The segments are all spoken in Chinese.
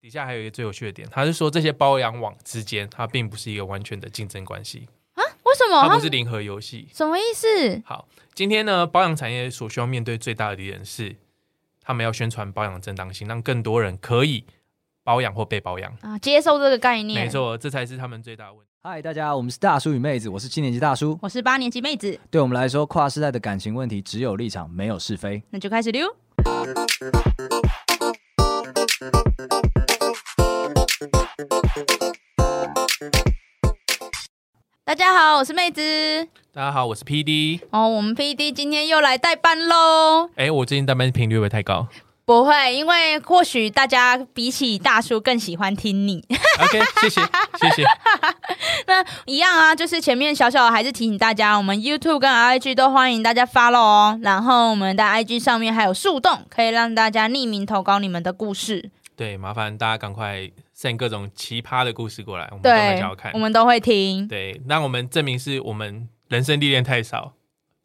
底下还有一个最有趣的点，他是说这些包养网之间，它并不是一个完全的竞争关系啊？为什么？它不是零和游戏？什么意思？好，今天呢，包养产业所需要面对最大的敌人是，他们要宣传包养的正当性，让更多人可以包养或被包养啊，接受这个概念。没错，这才是他们最大的问题。嗨，大家，我们是大叔与妹子，我是七年级大叔，我是八年级妹子。对我们来说，跨世代的感情问题只有立场，没有是非。那就开始溜。大家好，我是妹子。大家好，我是 PD。哦，我们 PD 今天又来代班喽。哎、欸，我最近代班频率会不会太高？不会，因为或许大家比起大叔更喜欢听你。OK，谢谢，谢谢。那一样啊，就是前面小小的还是提醒大家，我们 YouTube 跟 IG 都欢迎大家 follow 哦。然后我们的 IG 上面还有树洞，可以让大家匿名投稿你们的故事。对，麻烦大家赶快 send 各种奇葩的故事过来，我们都会想要看，我们都会听。对，那我们证明是我们人生历练太少，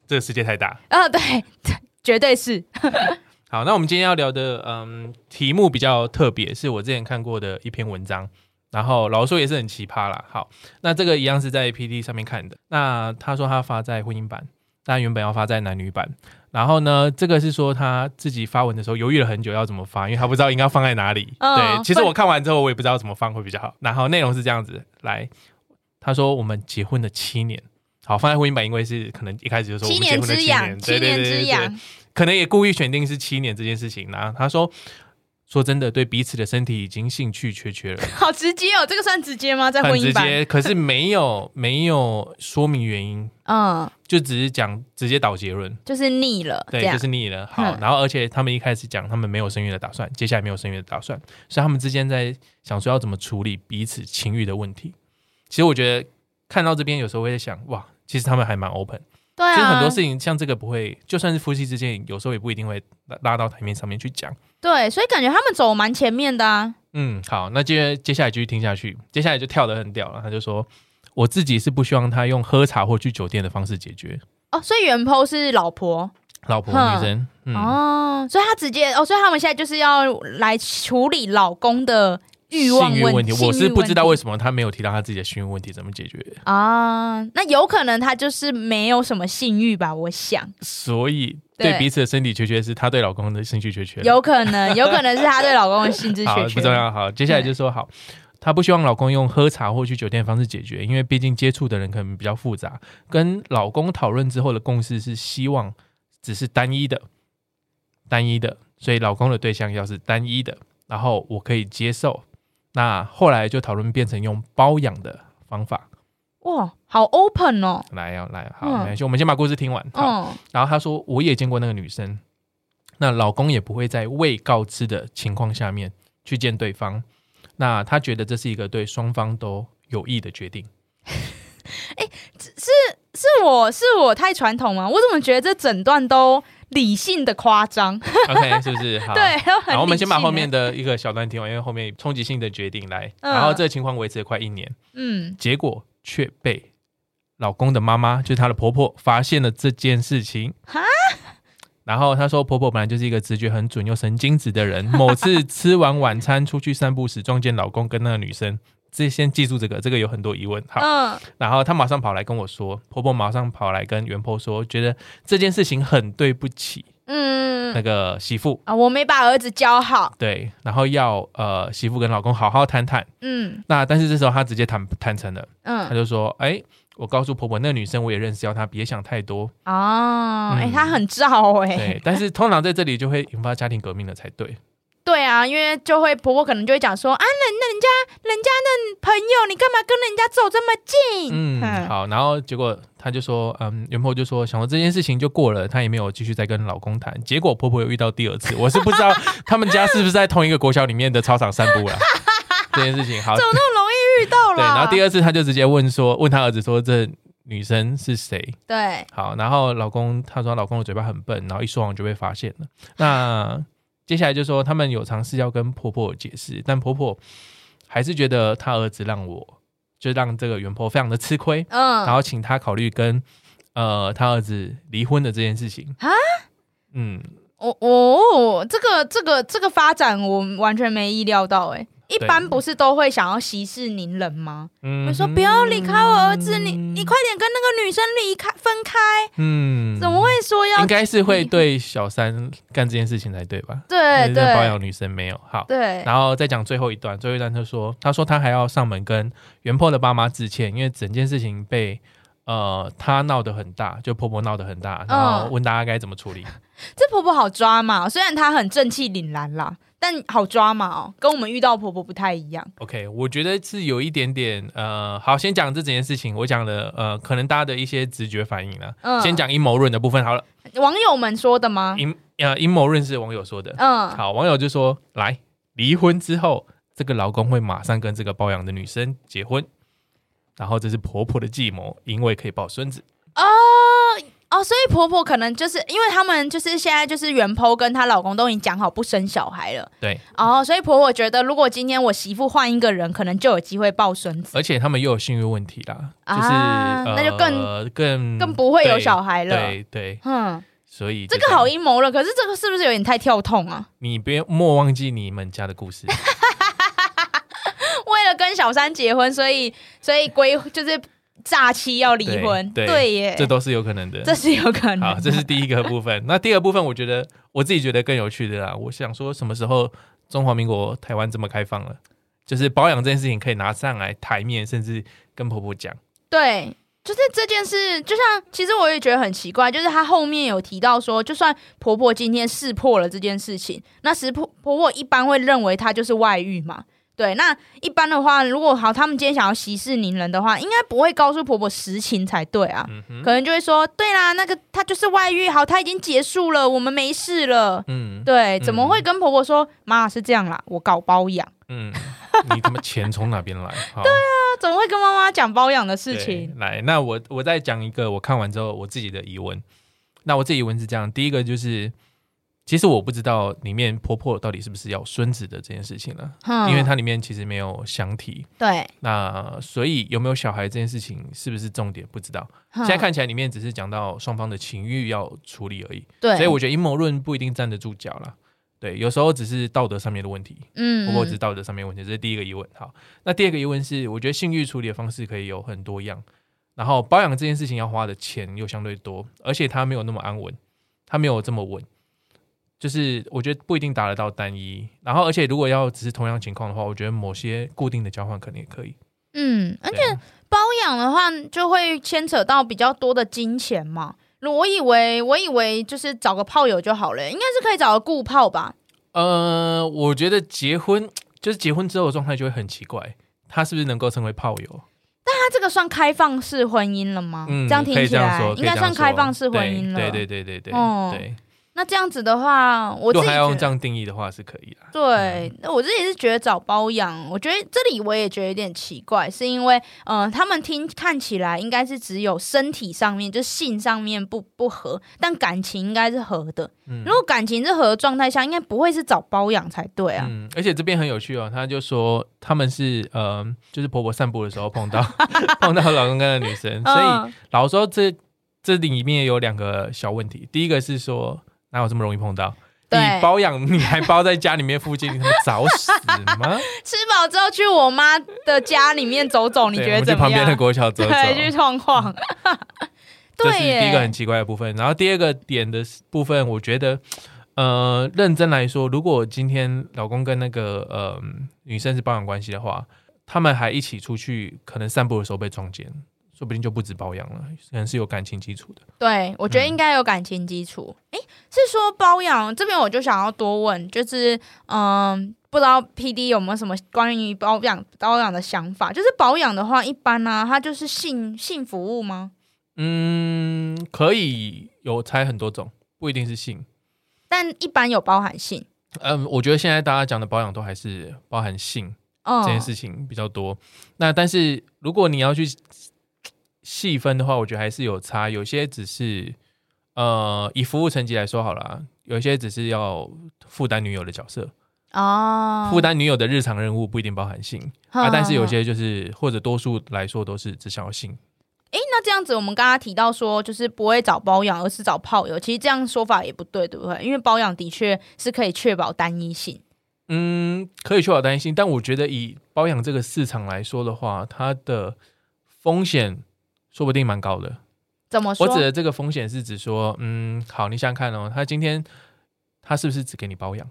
这个世界太大。啊、哦，对，绝对是。好，那我们今天要聊的，嗯，题目比较特别，是我之前看过的一篇文章，然后老实说也是很奇葩啦。好，那这个一样是在 PD 上面看的。那他说他发在婚姻版，但原本要发在男女版。然后呢，这个是说他自己发文的时候犹豫了很久要怎么发，因为他不知道应该放在哪里。哦、对，其实我看完之后我也不知道怎么放会比较好。然后内容是这样子，来，他说我们结婚了七年，好，放在婚姻版，因为是可能一开始就说我们结婚了七年，七年之痒，可能也故意选定是七年这件事情。然后他说。说真的，对彼此的身体已经兴趣缺缺了。好直接哦，这个算直接吗？在婚姻直接，可是没有 没有说明原因，嗯，就只是讲直接导结论，就是腻了，对，就是腻了。好，然后而且他们一开始讲他们没有生育的打算，接下来没有生育的打算，所以他们之间在想说要怎么处理彼此情欲的问题。其实我觉得看到这边有时候会在想，哇，其实他们还蛮 open。对啊，其实很多事情像这个不会，就算是夫妻之间，有时候也不一定会拉到台面上面去讲。对，所以感觉他们走蛮前面的啊。嗯，好，那接接下来继续听下去，接下来就跳得很屌了。他就说，我自己是不希望他用喝茶或去酒店的方式解决。哦，所以原 PO 是老婆，老婆女生。嗯、哦，所以他直接哦，所以他们现在就是要来处理老公的。欲望问题，我是不知道为什么他没有提到他自己的性欲问题怎么解决啊？那有可能他就是没有什么性欲吧？我想，所以对彼此的身体缺缺是她对老公的兴趣缺缺，有可能，有可能是她对老公的性致 缺缺。不重要。好，接下来就说好，她不希望老公用喝茶或去酒店的方式解决，因为毕竟接触的人可能比较复杂。跟老公讨论之后的共识是希望只是单一的，单一的，所以老公的对象要是单一的，然后我可以接受。那后来就讨论变成用包养的方法，哇，好 open 哦！来呀、啊，来，好，没关系，我们先把故事听完。嗯，然后他说，我也见过那个女生，那老公也不会在未告知的情况下面去见对方，那他觉得这是一个对双方都有益的决定。哎，是是我是我太传统吗？我怎么觉得这整段都？理性的夸张，OK，是不是？好，对。然后我们先把后面的一个小段听完，因为后面冲击性的决定来。嗯、然后这个情况维持了快一年，嗯，结果却被老公的妈妈，就是她的婆婆，发现了这件事情。哈然后她说，婆婆本来就是一个直觉很准又神经质的人。某次吃完晚餐出去散步时，撞见老公跟那个女生。这先记住这个，这个有很多疑问。好，嗯、然后她马上跑来跟我说，婆婆马上跑来跟袁婆说，觉得这件事情很对不起，嗯，那个媳妇。啊，我没把儿子教好，对，然后要呃媳妇跟老公好好谈谈，嗯，那但是这时候她直接坦坦诚了，嗯，她就说，哎，我告诉婆婆，那个女生我也认识，要她别想太多。哦，哎、嗯，她很照哎，对，但是通常在这里就会引发家庭革命了才对。对啊，因为就会婆婆可能就会讲说啊，人那人家人家的朋友，你干嘛跟人家走这么近？嗯，嗯好，然后结果她就说，嗯，原婆就说，想说这件事情就过了，她也没有继续再跟老公谈。结果婆婆又遇到第二次，我是不知道他们家是不是在同一个国小里面的操场散步了这件事情。好，怎么那么容易遇到了？对，然后第二次她就直接问说，问她儿子说，这女生是谁？对，好，然后老公他说老公的嘴巴很笨，然后一说谎就被发现了。那接下来就说他们有尝试要跟婆婆解释，但婆婆还是觉得她儿子让我就让这个袁婆非常的吃亏，嗯，然后请她考虑跟呃她儿子离婚的这件事情。啊，嗯，哦哦，这个这个这个发展我完全没意料到，哎，一一般不是都会想要息事宁人吗？嗯，我说不要离开我儿子，你你快点跟那个女生离开分开。嗯，怎么会说要？应该是会对小三干这件事情才对吧？对对，包养女生没有好。对，然后再讲最后一段，最后一段他说，他说他还要上门跟原 PO 的爸妈致歉，因为整件事情被呃他闹得很大，就婆婆闹得很大，然后问大家该怎么处理。嗯、这婆婆好抓嘛，虽然她很正气凛然啦。但好抓嘛哦，跟我们遇到婆婆不太一样。OK，我觉得是有一点点呃，好，先讲这整件事情，我讲的呃，可能大家的一些直觉反应了。嗯，先讲阴谋论的部分好了。网友们说的吗？阴呃阴谋论是网友说的。嗯，好，网友就说，来离婚之后，这个老公会马上跟这个包养的女生结婚，然后这是婆婆的计谋，因为可以抱孙子。哦。哦，所以婆婆可能就是因为他们就是现在就是原 PO 跟她老公都已经讲好不生小孩了，对。哦，所以婆婆觉得如果今天我媳妇换一个人，可能就有机会抱孙子。而且他们又有性欲问题啦，就是、那就更更更不会有小孩了。对对，嗯，所以这个好阴谋了。可是这个是不是有点太跳痛啊？你别莫忘记你们家的故事。为了跟小三结婚，所以所以归就是。诈欺要离婚，对，对耶，这都是有可能的，这是有可能。好，这是第一个部分。那第二部分，我觉得我自己觉得更有趣的啦。我想说，什么时候中华民国台湾这么开放了，就是保养这件事情可以拿上来台面，甚至跟婆婆讲。对，就是这件事，就像其实我也觉得很奇怪，就是她后面有提到说，就算婆婆今天识破了这件事情，那识破婆婆一般会认为她就是外遇嘛。对，那一般的话，如果好，他们今天想要息事宁人的话，应该不会告诉婆婆实情才对啊，嗯、可能就会说，对啦，那个他就是外遇，好，他已经结束了，我们没事了。嗯，对，怎么会跟婆婆说，妈、嗯、是这样啦，我搞包养。嗯，你他妈钱从哪边来？好 对啊，怎么会跟妈妈讲包养的事情？来，那我我再讲一个我看完之后我自己的疑问。那我自己疑问是这样，第一个就是。其实我不知道里面婆婆到底是不是要孙子的这件事情了，嗯、因为它里面其实没有详提。对，那所以有没有小孩这件事情是不是重点？不知道。嗯、现在看起来里面只是讲到双方的情欲要处理而已。对，所以我觉得阴谋论不一定站得住脚了。对，有时候只是道德上面的问题。嗯，婆婆只是道德上面的问题，这是第一个疑问。好，那第二个疑问是，我觉得性欲处理的方式可以有很多样，然后包养这件事情要花的钱又相对多，而且它没有那么安稳，它没有这么稳。就是我觉得不一定达得到单一，然后而且如果要只是同样情况的话，我觉得某些固定的交换可能也可以。嗯，而且包养的话就会牵扯到比较多的金钱嘛。我以为我以为就是找个炮友就好了，应该是可以找个固炮吧？呃，我觉得结婚就是结婚之后的状态就会很奇怪，他是不是能够成为炮友？但他这个算开放式婚姻了吗？嗯，这样听起来应该算开放式婚姻了。对对对对对，哦，对。那这样子的话，我自己还要用这样定义的话是可以的。对，那、嗯、我自己是觉得找包养，我觉得这里我也觉得有点奇怪，是因为，嗯、呃，他们听看起来应该是只有身体上面，就是性上面不不合，但感情应该是合的。嗯，如果感情是合的状态下，应该不会是找包养才对啊。嗯，而且这边很有趣哦，他就说他们是，呃，就是婆婆散步的时候碰到 碰到老公跟那女生，所以老实说这这里面有两个小问题，第一个是说。哪有这么容易碰到？你包养你还包在家里面附近，你他妈找死吗？吃饱之后去我妈的家里面走走，你觉得怎么样？去旁边的国小走走，对，去晃晃。这是第一个很奇怪的部分。然后第二个点的部分，我觉得，呃，认真来说，如果今天老公跟那个呃女生是包养关系的话，他们还一起出去，可能散步的时候被撞见。说不定就不止包养了，可能是有感情基础的。对，我觉得应该有感情基础。哎、嗯，是说包养这边，我就想要多问，就是嗯，不知道 PD 有没有什么关于包养包养的想法？就是包养的话，一般呢、啊，它就是性性服务吗？嗯，可以有拆很多种，不一定是性，但一般有包含性。嗯，我觉得现在大家讲的包养都还是包含性、哦、这件事情比较多。那但是如果你要去。细分的话，我觉得还是有差，有些只是呃，以服务层级来说好了，有些只是要负担女友的角色哦，负担女友的日常任务不一定包含性 啊，但是有些就是或者多数来说都是只想要性。哎，那这样子，我们刚刚提到说，就是不会找包养，而是找炮友，其实这样说法也不对，对不对？因为包养的确是可以确保单一性。嗯，可以确保单一性，但我觉得以包养这个市场来说的话，它的风险说不定蛮高的。怎么说？我指的这个风险是指说，嗯，好，你想想看哦，他今天他是不是只给你包养？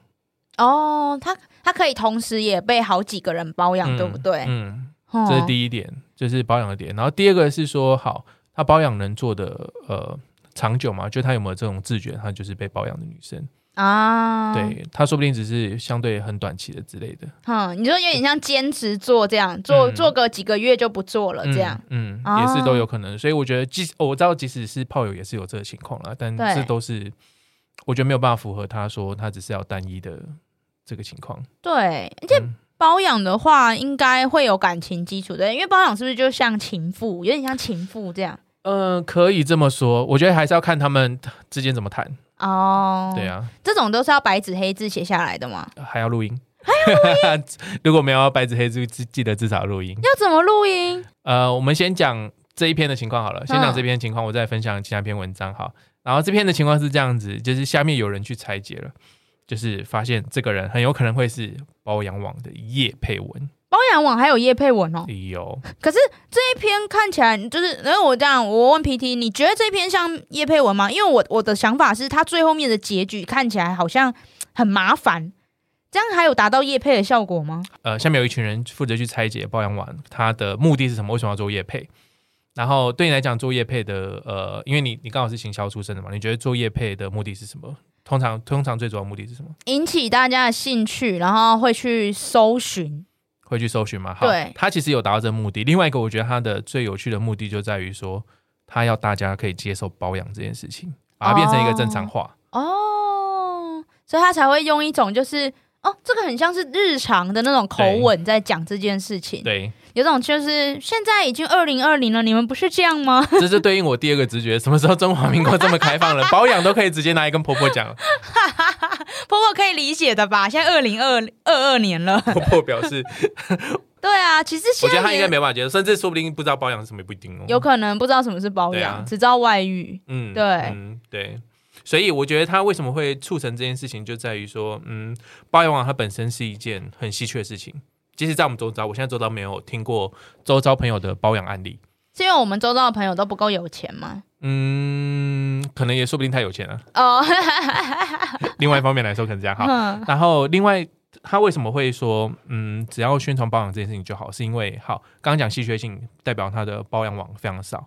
哦，他他可以同时也被好几个人包养，嗯、对不对？嗯，这是第一点，就是包养的点。然后第二个是说，好，他包养能做的呃长久吗？就他有没有这种自觉？他就是被包养的女生。啊，对，他说不定只是相对很短期的之类的。嗯，你说有点像兼职做这样，做做个几个月就不做了这样。嗯，嗯也是都有可能。所以我觉得，即使我知道，即使是炮友也是有这个情况啦，但这都是我觉得没有办法符合他说他只是要单一的这个情况。对，而且包养的话，应该会有感情基础的，因为包养是不是就像情妇，有点像情妇这样？嗯、呃，可以这么说。我觉得还是要看他们之间怎么谈。哦，oh, 对啊，这种都是要白纸黑字写下来的吗？还要录音？如果没有白纸黑字，记得至少录音。要怎么录音？呃，我们先讲这一篇的情况好了，先讲这篇情况，我再分享其他篇文章好。然后这篇的情况是这样子，就是下面有人去拆解了，就是发现这个人很有可能会是包养网的叶佩文。包养网还有叶佩文哦，有。可是这一篇看起来就是，因为我这样，我问 PT，你觉得这篇像叶佩文吗？因为我我的想法是，他最后面的结局看起来好像很麻烦，这样还有达到叶配的效果吗？呃，下面有一群人负责去拆解包养网，它的目的是什么？为什么要做叶配？然后对你来讲，做叶配的，呃，因为你你刚好是行销出身的嘛，你觉得做叶配的目的是什么？通常通常最主要目的是什么？引起大家的兴趣，然后会去搜寻。会去搜寻嘛？好，对他其实有达到这个目的。另外一个，我觉得他的最有趣的目的就在于说，他要大家可以接受包养这件事情，把它变成一个正常化。哦，哦，所以他才会用一种就是哦，这个很像是日常的那种口吻在讲这件事情。对。有种就是现在已经二零二零了，你们不是这样吗？这是对应我第二个直觉，什么时候中华民国这么开放了，保养都可以直接拿来跟婆婆讲。婆婆可以理解的吧？现在二零二二二年了，婆婆表示，对啊，其实我觉得他应该没办法接受，甚至说不定不知道保养是什么也不一定哦。有可能不知道什么是保养，啊、只知道外遇。嗯，对，嗯，对。所以我觉得他为什么会促成这件事情，就在于说，嗯，包养网它本身是一件很稀缺的事情。其实，在我们周遭，我现在周遭没有听过周遭朋友的包养案例，是因为我们周遭的朋友都不够有钱吗？嗯，可能也说不定太有钱了。哦，oh. 另外一方面来说，可能这样哈。然后，另外他为什么会说，嗯，只要宣传包养这件事情就好？是因为，好，刚刚讲稀缺性，代表他的包养网非常少。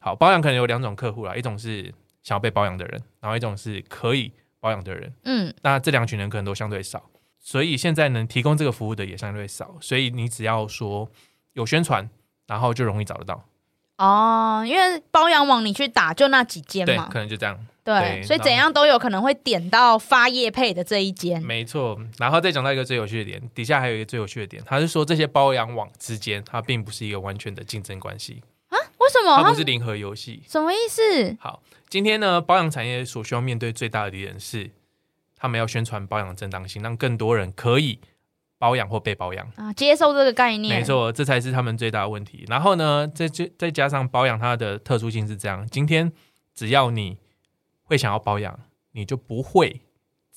好，包养可能有两种客户啦，一种是想要被包养的人，然后一种是可以包养的人。嗯，那这两群人可能都相对少。所以现在能提供这个服务的也相对少，所以你只要说有宣传，然后就容易找得到。哦，因为包养网你去打就那几间嘛，可能就这样。对，对，所以怎样都有可能会点到发业配的这一间。没错，然后再讲到一个最有趣的点，底下还有一个最有趣的点，他是说这些包养网之间，它并不是一个完全的竞争关系啊？为什么？它不是零和游戏？什么意思？好，今天呢，包养产业所需要面对最大的敌人是。他们要宣传保养的正当性，让更多人可以保养或被保养啊，接受这个概念。没错，这才是他们最大的问题。然后呢，再再加上保养它的特殊性是这样：今天只要你会想要保养，你就不会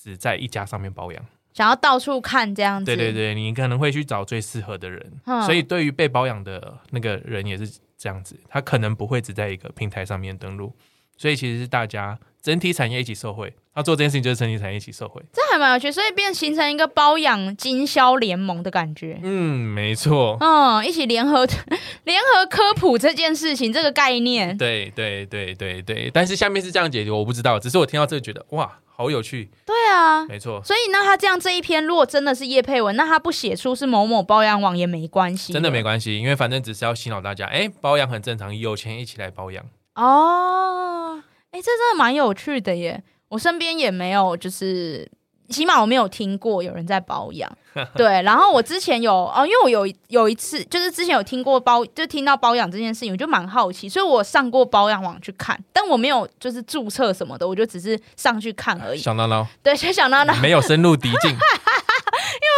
只在一家上面保养，想要到处看这样子。对对对，你可能会去找最适合的人。嗯，所以对于被保养的那个人也是这样子，他可能不会只在一个平台上面登录。所以其实是大家整体产业一起受惠，他做这件事情就是整体产业一起受惠，这还蛮有趣，所以变形成一个包养经销联盟的感觉。嗯，没错。嗯，一起联合 联合科普这件事情，这个概念。对对对对对，但是下面是这样解决，我不知道，只是我听到这个觉得哇，好有趣。对啊，没错。所以那他这样这一篇，如果真的是叶佩文，那他不写出是某某包养网也没关系，真的没关系，因为反正只是要洗脑大家，哎，包养很正常，有钱一起来包养。哦，哎，这真的蛮有趣的耶！我身边也没有，就是起码我没有听过有人在保养。对，然后我之前有哦，因为我有有一次，就是之前有听过包，就听到包养这件事情，我就蛮好奇，所以我上过包养网去看，但我没有就是注册什么的，我就只是上去看而已。小闹闹，对，小小闹闹，没有深入敌境。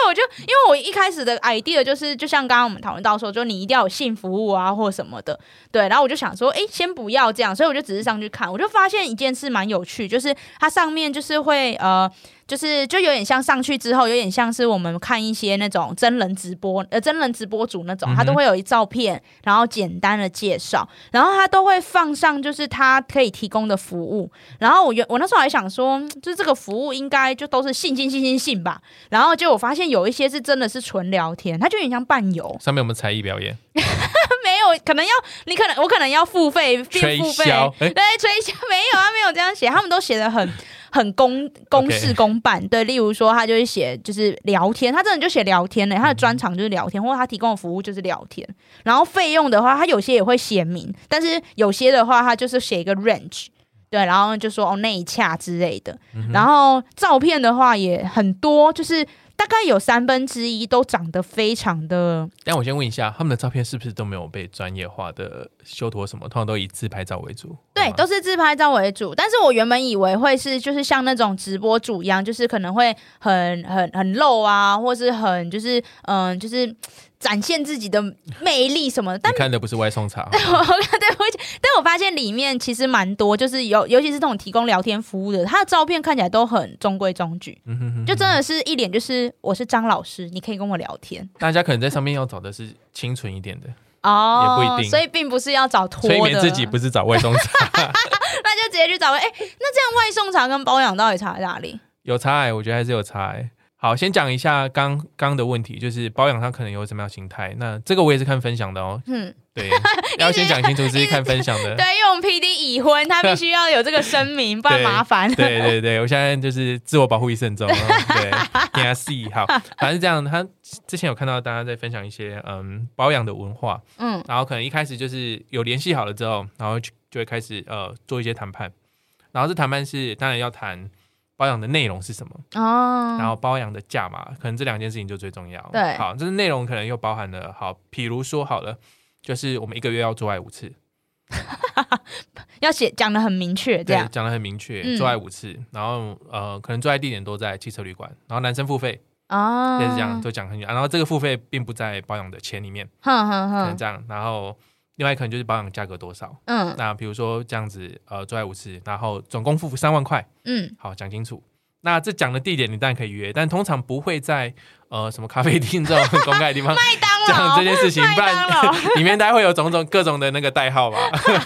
我就因为我一开始的 idea 就是，就像刚刚我们讨论到说，就你一定要有性服务啊，或什么的，对。然后我就想说，哎，先不要这样，所以我就只是上去看，我就发现一件事蛮有趣，就是它上面就是会呃，就是就有点像上去之后，有点像是我们看一些那种真人直播，呃，真人直播主那种，他都会有一照片，然后简单的介绍，然后他都会放上就是他可以提供的服务。然后我原我那时候还想说，就是这个服务应该就都是信信信信信吧。然后就我发现有一些是真的是纯聊天，他就有点像伴游。上面有没有才艺表演？没有，可能要你可能我可能要付费，变付费，对，吹箫没有啊，没有这样写，他们都写的很。很公公事公办.对，例如说他就会写就是聊天，他真的就写聊天呢，他的专长就是聊天，或者他提供的服务就是聊天。然后费用的话，他有些也会写明，但是有些的话，他就是写一个 range，对，然后就说哦内洽之类的。嗯、然后照片的话也很多，就是。大概有三分之一都长得非常的。但我先问一下，他们的照片是不是都没有被专业化的修图什么？通常都以自拍照为主。对，都是自拍照为主。但是我原本以为会是就是像那种直播主一样，就是可能会很很很露啊，或是很就是嗯、呃、就是。展现自己的魅力什么的，但你看的不是外送茶，但我发现里面其实蛮多，就是尤，尤其是这种提供聊天服务的，他的照片看起来都很中规中矩，嗯、哼哼哼就真的是一脸就是我是张老师，你可以跟我聊天。大家可能在上面要找的是清纯一点的哦，也不一定，所以并不是要找托的，催眠自己不是找外送茶，那就直接去找。哎、欸，那这样外送茶跟保养到底差在哪里？有差哎、欸，我觉得还是有差哎、欸。好，先讲一下刚刚的问题，就是保养它可能有什么样心态。那这个我也是看分享的哦。嗯，对，要先讲清楚，是 看分享的。对，因为我们 PD 已婚，他必须要有这个声明，不然麻烦。对对对，我现在就是自我保护一慎重。对，给他 C 好，反正是这样。他之前有看到大家在分享一些嗯保养的文化，嗯，然后可能一开始就是有联系好了之后，然后就就会开始呃做一些谈判，然后这谈判是当然要谈。保养的内容是什么？哦，然后保养的价码，可能这两件事情就最重要。对，好，就是内容可能又包含了好，比如说好了，就是我们一个月要做爱五次，要写讲的很明确，这样。讲的很明确，嗯、做爱五次，然后呃，可能做爱地点都在汽车旅馆，然后男生付费。哦，就是这样都讲很远，然后这个付费并不在保养的钱里面，哼哼哼，可能这样，然后。另外可能就是保养价格多少，嗯，那比如说这样子，呃，做爱五次，然后总共付三万块，嗯，好，讲清楚。那这讲的地点你当然可以约，但通常不会在呃什么咖啡厅这种 公开的地方麦当讲这件事情，不然 里面大概会有种种各种的那个代号吧。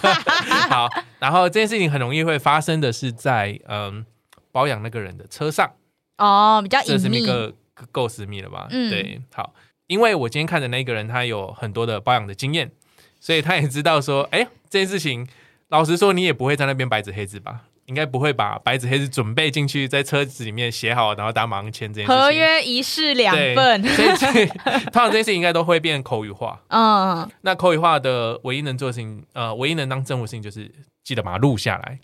好，然后这件事情很容易会发生的是在嗯保养那个人的车上哦，比较隐秘，这是个够私密了吧？嗯，对，好，因为我今天看的那个人他有很多的保养的经验。所以他也知道说，哎、欸，这件事情，老实说，你也不会在那边白纸黑字吧？应该不会把白纸黑字准备进去，在车子里面写好，然后打马上签这件事情。合约一式两份。所以，通常这件事情应该都会变口语化。嗯。那口语化的唯一能做的事情，呃，唯一能当证物的事情，就是记得把它录下来。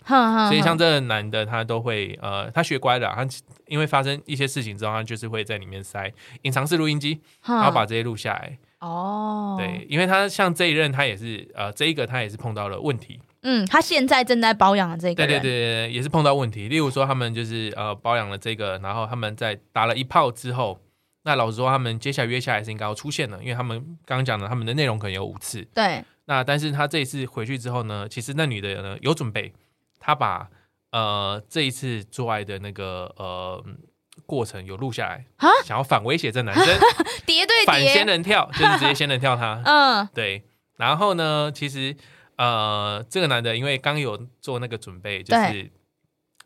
所以像这个男的，他都会，呃，他学乖了，他因为发生一些事情之后，他就是会在里面塞隐藏式录音机，然后把这些录下来。哦，对，因为他像这一任，他也是呃，这一个他也是碰到了问题。嗯，他现在正在保养的这个，对对对，也是碰到问题。例如说，他们就是呃保养了这个，然后他们在打了一炮之后，那老实说，他们接下来约下来是应该要出现的，因为他们刚刚讲的他们的内容可能有五次。对。那但是他这一次回去之后呢，其实那女的呢有准备，她把呃这一次做爱的那个呃。过程有录下来，蛤想要反威胁这男生，叠对叠，反仙人跳，就是直接仙人跳他。嗯，对。然后呢，其实呃，这个男的因为刚有做那个准备，就是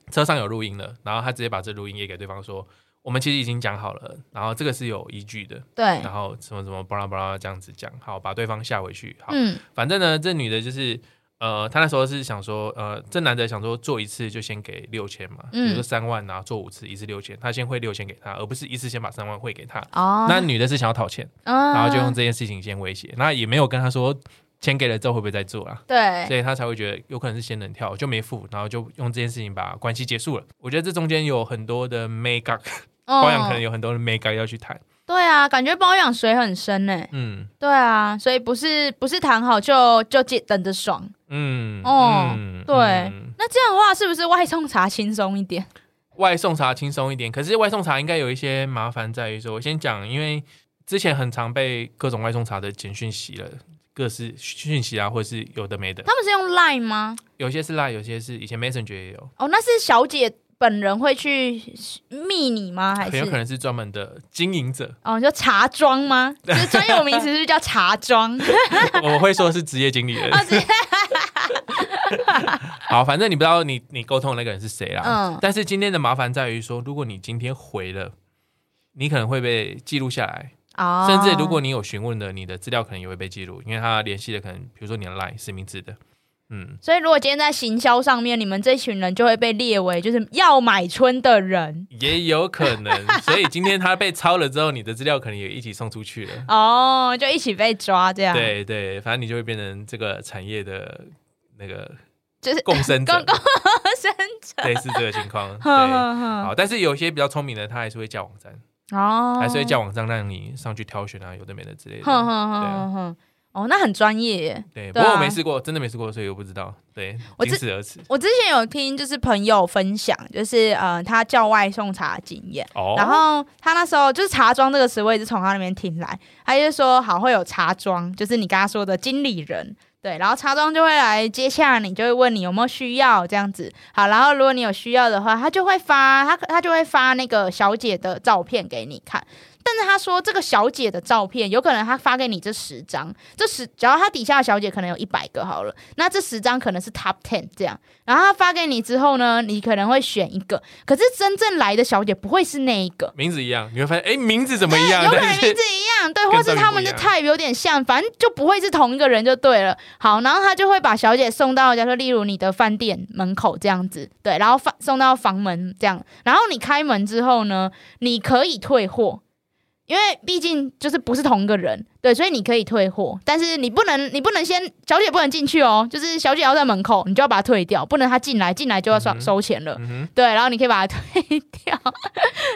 车上有录音了，然后他直接把这录音也给对方说，我们其实已经讲好了，然后这个是有依据的。对。然后什么什么巴拉巴拉这样子讲，好，把对方吓回去。好，嗯，反正呢，这女的就是。呃，他那时候是想说，呃，这男的想说做一次就先给六千嘛，嗯、比如说三万啊，做五次一次六千，他先汇六千给他，而不是一次先把三万汇给他。哦，那女的是想要讨钱，哦、然后就用这件事情先威胁，那也没有跟他说钱给了之后会不会再做啊？对，所以他才会觉得有可能是仙人跳，就没付，然后就用这件事情把关系结束了。我觉得这中间有很多的 make up，保养可能有很多的 make up 要去谈。对啊，感觉保养水很深呢。嗯，对啊，所以不是不是谈好就就等着爽。嗯，哦，嗯、对，嗯、那这样的话是不是外送茶轻松一点？外送茶轻松一点，可是外送茶应该有一些麻烦在于说，我先讲，因为之前很常被各种外送茶的简讯洗了，各式讯息啊，或者是有的没的。他们是用 Line 吗？有些是 Line，有些是以前 Messenger 也有。哦，那是小姐。本人会去密你吗？还是很有可能是专门的经营者？哦，就茶庄吗？就是专有名词是叫茶庄。我会说是职业经理人。好，反正你不知道你你沟通的那个人是谁啦。嗯。但是今天的麻烦在于说，如果你今天回了，你可能会被记录下来。哦。甚至如果你有询问的，你的资料可能也会被记录，因为他联系的可能，比如说你的 LINE 实名制的。嗯。所以如果今天在行销上面，你们这群人就会被列为就是要买春的人。也有可能。所以今天他被抄了之后，你的资料可能也一起送出去了。哦，就一起被抓这样。对对，反正你就会变成这个产业的。那个就是共生者，共生者类似这个情况，对，好，但是有些比较聪明的，他还是会叫网站哦，还是会叫网站让你上去挑选啊，有的没的之类的，哼哼哼哼，哦，那很专业耶，对，不过我没试过，真的没试过，所以我不知道，对，仅此而已。我之前有听就是朋友分享，就是呃，他叫外送茶的经验，哦，然后他那时候就是茶庄这个词，我也是从他那边听来，他就说好会有茶庄，就是你刚刚说的经理人。对，然后茶庄就会来接洽你，就会问你有没有需要这样子。好，然后如果你有需要的话，他就会发他他就会发那个小姐的照片给你看。但是他说，这个小姐的照片有可能他发给你这十张，这十，只要他底下的小姐可能有一百个好了，那这十张可能是 top ten 这样。然后他发给你之后呢，你可能会选一个，可是真正来的小姐不会是那一个，名字一样，你会发现，哎，名字怎么一样？有可能名字一样，对，或是他们的 type 有点像，反正就不会是同一个人就对了。好，然后他就会把小姐送到，假如说例如你的饭店门口这样子，对，然后放送到房门这样，然后你开门之后呢，你可以退货。因为毕竟就是不是同一个人，对，所以你可以退货，但是你不能，你不能先小姐不能进去哦，就是小姐要在门口，你就要把它退掉，不能她进来，进来就要收收钱了，嗯、对，然后你可以把它 退掉，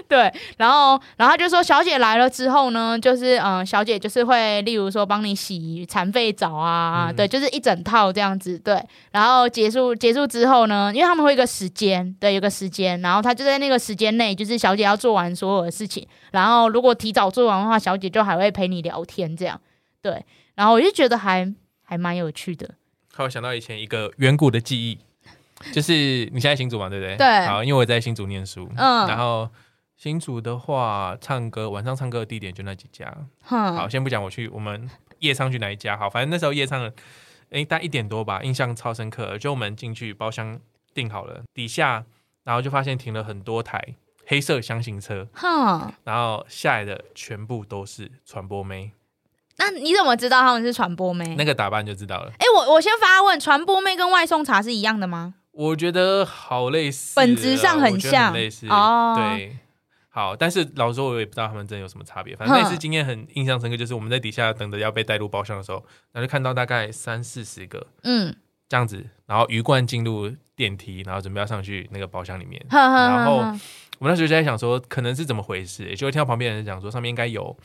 对，然后，然后就说小姐来了之后呢，就是嗯、呃，小姐就是会例如说帮你洗残废澡啊，嗯、对，就是一整套这样子，对，然后结束结束之后呢，因为他们会有个时间，对，有个时间，然后他就在那个时间内，就是小姐要做完所有的事情，然后如果提早。做完的话，小姐就还会陪你聊天，这样对。然后我就觉得还还蛮有趣的。我想到以前一个远古的记忆，就是你现在新竹嘛，对不对？对。好，因为我在新竹念书，嗯。然后新竹的话，唱歌晚上唱歌的地点就那几家。嗯。好，先不讲我去我们夜唱去哪一家，好，反正那时候夜唱，哎，大概一点多吧，印象超深刻。就我们进去包厢订好了，底下然后就发现停了很多台。黑色箱型车，哼，然后下来的全部都是传播妹。那你怎么知道他们是传播妹？那个打扮就知道了。哎、欸，我我先发问，传播妹跟外送茶是一样的吗？我觉得好类似，本质上很像，很类似哦。对，好，但是老实说，我也不知道他们真的有什么差别。反正那次经验很印象深刻，就是我们在底下等着要被带入包厢的时候，然后就看到大概三四十个，嗯，这样子，然后鱼贯进入电梯，然后准备要上去那个包厢里面，呵呵呵然后。我那时候就在想说，可能是怎么回事？就会听到旁边人讲说，上面应该有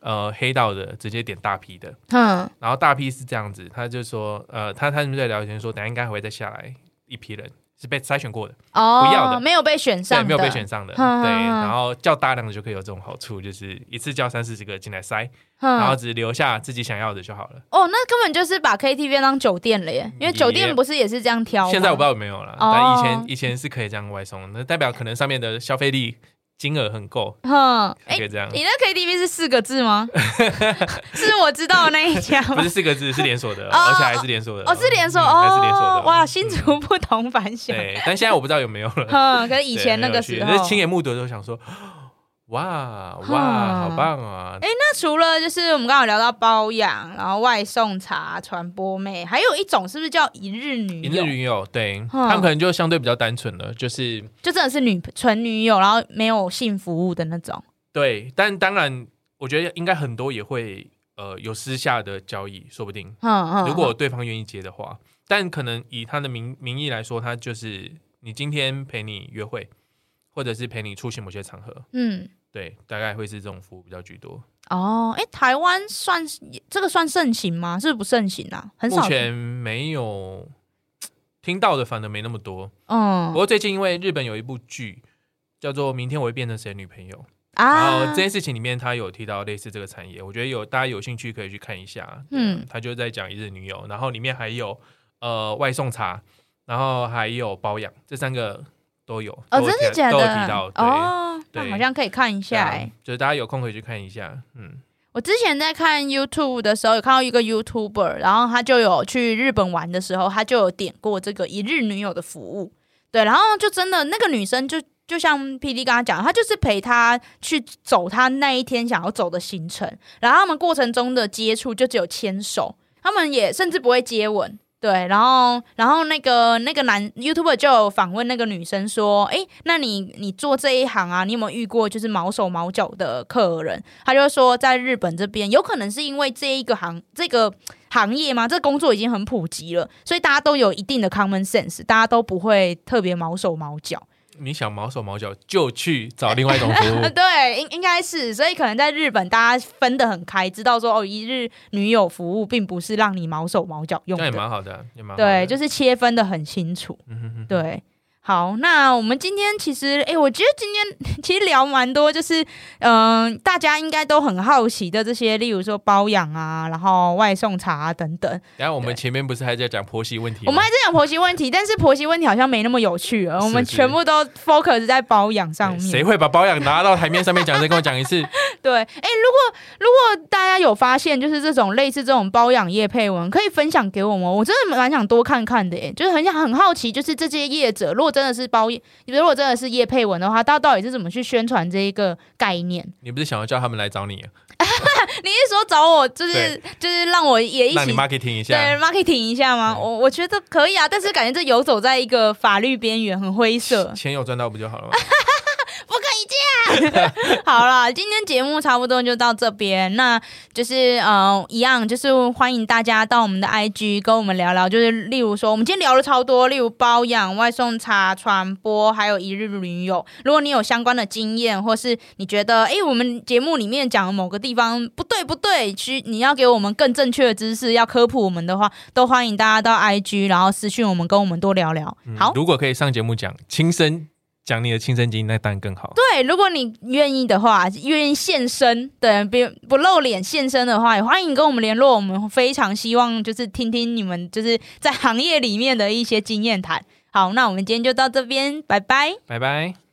呃黑道的直接点大批的，嗯，然后大批是这样子，他就说，呃，他他们在聊天说，等下应该还会再下来一批人。是被筛选过的，哦，不要的，没有被选上，对，没有被选上的，嗯、对，然后叫大量的就可以有这种好处，就是一次叫三四十个进来筛，嗯、然后只留下自己想要的就好了。哦，那根本就是把 KTV 当酒店了耶，因为酒店不是也是这样挑？现在我不知道有没有了，哦、但以前以前是可以这样外送，那代表可能上面的消费力。金额很够，哼，哎，可以这样。你那 KTV 是四个字吗？是我知道的那一家吗？不是四个字，是连锁的，而且还是连锁的。哦，是连锁哦，还是连锁的。哇，新竹不同凡响。对，但现在我不知道有没有了。嗯，可是以前那个时候，亲眼目睹的时候想说。哇哇，好棒啊！哎，那除了就是我们刚刚有聊到包养，然后外送茶、传播妹，还有一种是不是叫一日女友？一日女友，对，他们可能就相对比较单纯了，就是就真的是女纯女友，然后没有性服务的那种。对，但当然，我觉得应该很多也会呃有私下的交易，说不定。嗯嗯，如果对方愿意接的话，但可能以他的名名义来说，他就是你今天陪你约会，或者是陪你出席某些场合。嗯。对，大概会是这种服务比较居多。哦，哎，台湾算这个算盛行吗？是不是不盛行啊？很少。目前没有听到的，反而没那么多。嗯。不过最近因为日本有一部剧叫做《明天我会变成谁女朋友》啊，然后这件事情里面他有提到类似这个产业，我觉得有大家有兴趣可以去看一下。嗯。他就在讲一日女友，然后里面还有呃外送茶，然后还有包养，这三个。都有哦，真的假的？都有提到哦，对，好像可以看一下哎，就是大家有空可以去看一下。嗯，我之前在看 YouTube 的时候，有看到一个 YouTuber，然后他就有去日本玩的时候，他就有点过这个一日女友的服务。对，然后就真的那个女生就就像 PD 刚刚讲，她就是陪他去走他那一天想要走的行程，然后他们过程中的接触就只有牵手，他们也甚至不会接吻。对，然后，然后那个那个男 YouTuber 就访问那个女生说：“诶，那你你做这一行啊，你有没有遇过就是毛手毛脚的客人？”他就说，在日本这边，有可能是因为这一个行这个行业嘛，这工作已经很普及了，所以大家都有一定的 common sense，大家都不会特别毛手毛脚。你想毛手毛脚，就去找另外一种服务。对，应应该是，所以可能在日本，大家分得很开，知道说哦，一日女友服务并不是让你毛手毛脚用的，那也蛮好的，也蛮好。对，就是切分得很清楚。嗯哼哼，对。好，那我们今天其实，哎，我觉得今天 其实聊蛮多，就是，嗯、呃，大家应该都很好奇的这些，例如说包养啊，然后外送茶啊等等。然后我们前面不是还在讲婆媳问题吗？我们还在讲婆媳问题，但是婆媳问题好像没那么有趣了。我们全部都 focus 在包养上面。谁会把包养拿到台面上面讲？再跟我讲一次。对，哎，如果如果大家有发现，就是这种类似这种包养业配文，可以分享给我们，我真的蛮想多看看的，哎，就是很想很好奇，就是这些业者如果。真的是包你，如果真的是叶佩文的话，他到底是怎么去宣传这一个概念？你不是想要叫他们来找你？你是说找我，就是就是让我也一起 marketing 一下，对 marketing 一下吗？我我觉得可以啊，但是感觉这游走在一个法律边缘，很灰色。钱有赚到不就好了吗？不可以这样。好了，今天节目差不多就到这边。那就是呃，一样就是欢迎大家到我们的 IG 跟我们聊聊。就是例如说，我们今天聊了超多，例如包养、外送茶、传播，还有一日女友。如果你有相关的经验，或是你觉得哎，我们节目里面讲的某个地方不对不对，需你要给我们更正确的知识，要科普我们的话，都欢迎大家到 IG，然后私讯我们，跟我们多聊聊。好，如果可以上节目讲亲身。讲你的亲身经历，那当然更好。对，如果你愿意的话，愿意现身，对，不不露脸现身的话，也欢迎跟我们联络。我们非常希望就是听听你们就是在行业里面的一些经验谈。好，那我们今天就到这边，拜拜，拜拜。